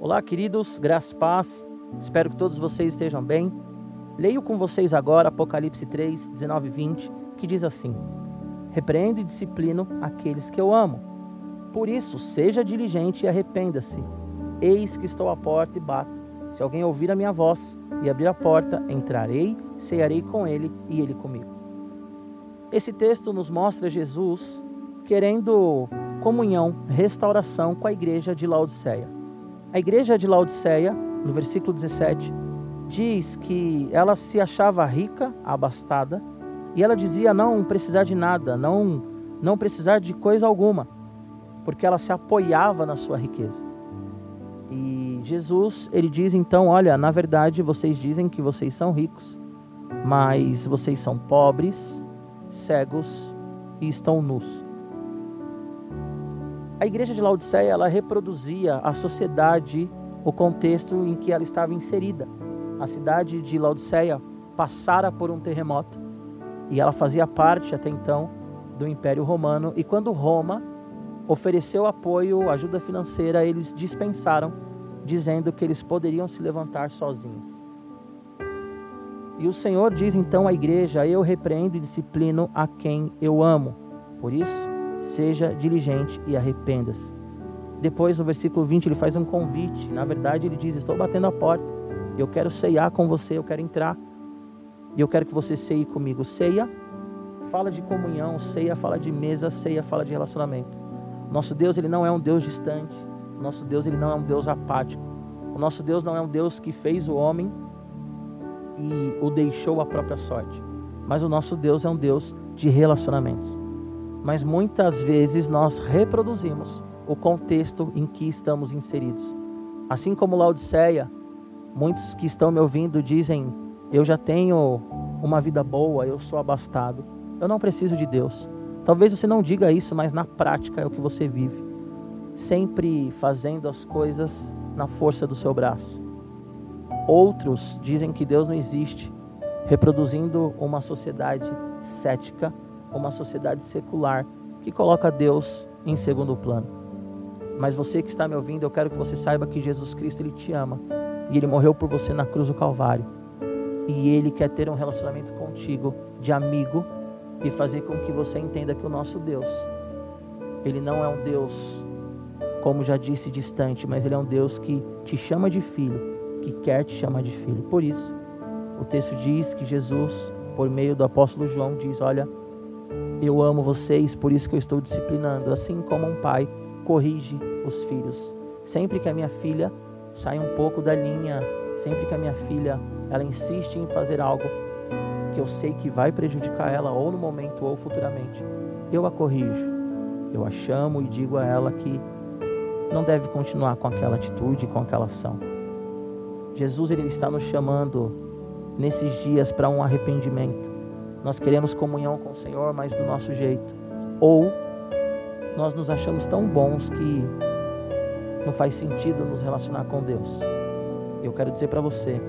Olá, queridos, graças paz. Espero que todos vocês estejam bem. Leio com vocês agora Apocalipse 3, 19 e 20, que diz assim: Repreendo e disciplino aqueles que eu amo. Por isso, seja diligente e arrependa-se. Eis que estou à porta e bato. Se alguém ouvir a minha voz e abrir a porta, entrarei, cearei com ele e ele comigo. Esse texto nos mostra Jesus querendo comunhão, restauração com a igreja de Laodiceia. A igreja de Laodiceia, no versículo 17, diz que ela se achava rica, abastada, e ela dizia não precisar de nada, não não precisar de coisa alguma, porque ela se apoiava na sua riqueza. E Jesus, ele diz então, olha, na verdade vocês dizem que vocês são ricos, mas vocês são pobres, cegos e estão nus. A igreja de Laodiceia ela reproduzia a sociedade, o contexto em que ela estava inserida. A cidade de Laodiceia passara por um terremoto e ela fazia parte até então do Império Romano. E quando Roma ofereceu apoio, ajuda financeira, eles dispensaram, dizendo que eles poderiam se levantar sozinhos. E o Senhor diz então à igreja: Eu repreendo e disciplino a quem eu amo. Por isso, seja diligente e arrependa-se. Depois, no versículo 20, ele faz um convite. Na verdade, ele diz: Estou batendo a porta. Eu quero ceiar com você, eu quero entrar. E eu quero que você ceie comigo. Ceia fala de comunhão, ceia fala de mesa, ceia fala de relacionamento. Nosso Deus, ele não é um Deus distante. Nosso Deus, ele não é um Deus apático. O nosso Deus não é um Deus que fez o homem e o deixou à própria sorte. Mas o nosso Deus é um Deus de relacionamentos mas muitas vezes nós reproduzimos o contexto em que estamos inseridos. Assim como Laodiceia, muitos que estão me ouvindo dizem: Eu já tenho uma vida boa, eu sou abastado, eu não preciso de Deus. Talvez você não diga isso, mas na prática é o que você vive, sempre fazendo as coisas na força do seu braço. Outros dizem que Deus não existe, reproduzindo uma sociedade cética uma sociedade secular que coloca Deus em segundo plano. Mas você que está me ouvindo, eu quero que você saiba que Jesus Cristo ele te ama e ele morreu por você na cruz do Calvário. E ele quer ter um relacionamento contigo de amigo e fazer com que você entenda que o nosso Deus, ele não é um Deus, como já disse, distante, mas ele é um Deus que te chama de filho, que quer te chamar de filho. Por isso, o texto diz que Jesus, por meio do apóstolo João, diz: Olha, eu amo vocês, por isso que eu estou disciplinando, assim como um pai corrige os filhos. Sempre que a minha filha sai um pouco da linha, sempre que a minha filha ela insiste em fazer algo que eu sei que vai prejudicar ela ou no momento ou futuramente, eu a corrijo. Eu a chamo e digo a ela que não deve continuar com aquela atitude, com aquela ação. Jesus ele está nos chamando nesses dias para um arrependimento. Nós queremos comunhão com o Senhor, mas do nosso jeito. Ou nós nos achamos tão bons que não faz sentido nos relacionar com Deus. Eu quero dizer para você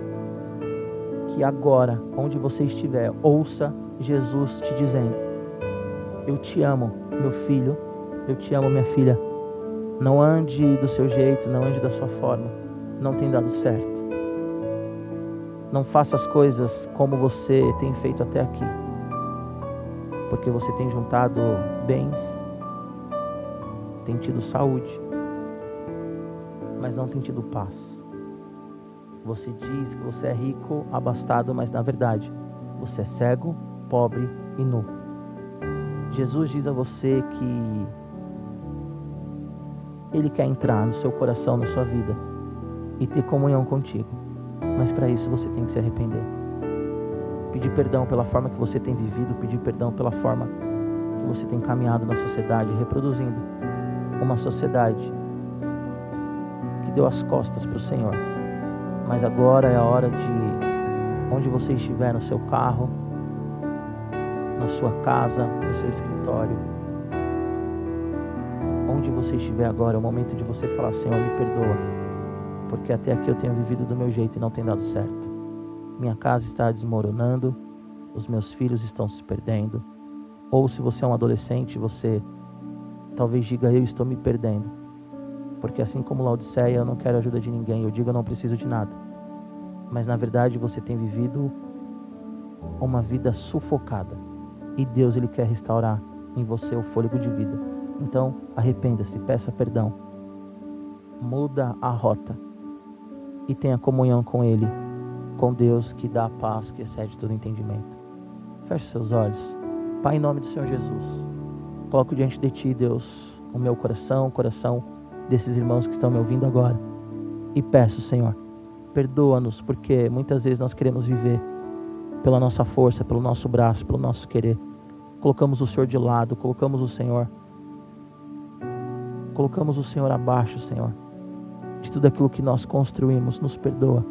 que agora, onde você estiver, ouça Jesus te dizendo: Eu te amo, meu filho, eu te amo, minha filha. Não ande do seu jeito, não ande da sua forma. Não tem dado certo. Não faça as coisas como você tem feito até aqui porque você tem juntado bens, tem tido saúde, mas não tem tido paz. Você diz que você é rico, abastado, mas na verdade você é cego, pobre e nu. Jesus diz a você que Ele quer entrar no seu coração, na sua vida e ter comunhão contigo, mas para isso você tem que se arrepender pedir perdão pela forma que você tem vivido, pedir perdão pela forma que você tem caminhado na sociedade, reproduzindo uma sociedade que deu as costas para o Senhor. Mas agora é a hora de, onde você estiver, no seu carro, na sua casa, no seu escritório, onde você estiver agora, é o momento de você falar: Senhor, me perdoa, porque até aqui eu tenho vivido do meu jeito e não tem dado certo minha casa está desmoronando, os meus filhos estão se perdendo. Ou se você é um adolescente, você talvez diga: Eu estou me perdendo, Porque assim como Laodiceia, eu não quero ajuda de ninguém, eu digo eu não preciso de nada. Mas na verdade você tem vivido uma vida sufocada. E Deus ele quer restaurar em você o fôlego de vida. Então, arrependa-se, peça perdão. Muda a rota e tenha comunhão com ele, com Deus que dá a paz que excede todo entendimento. Feche seus olhos. Pai, em nome do Senhor Jesus, coloco diante de ti, Deus, o meu coração, o coração desses irmãos que estão me ouvindo agora. E peço, Senhor, perdoa-nos, porque muitas vezes nós queremos viver pela nossa força, pelo nosso braço, pelo nosso querer. Colocamos o Senhor de lado, colocamos o Senhor. Colocamos o Senhor abaixo, Senhor, de tudo aquilo que nós construímos. Nos perdoa.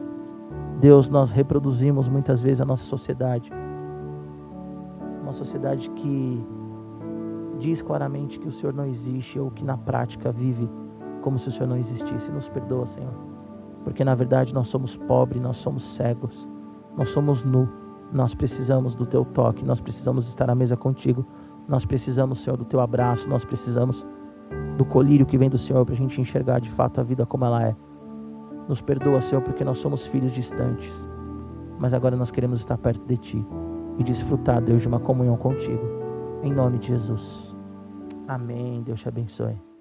Deus, nós reproduzimos muitas vezes a nossa sociedade. Uma sociedade que diz claramente que o Senhor não existe ou que na prática vive como se o Senhor não existisse. Nos perdoa, Senhor. Porque na verdade nós somos pobres, nós somos cegos, nós somos nu. Nós precisamos do teu toque, nós precisamos estar à mesa contigo. Nós precisamos, Senhor, do teu abraço, nós precisamos do colírio que vem do Senhor para a gente enxergar de fato a vida como ela é. Nos perdoa, Senhor, porque nós somos filhos distantes, mas agora nós queremos estar perto de Ti e desfrutar, Deus, de uma comunhão contigo. Em nome de Jesus. Amém. Deus te abençoe.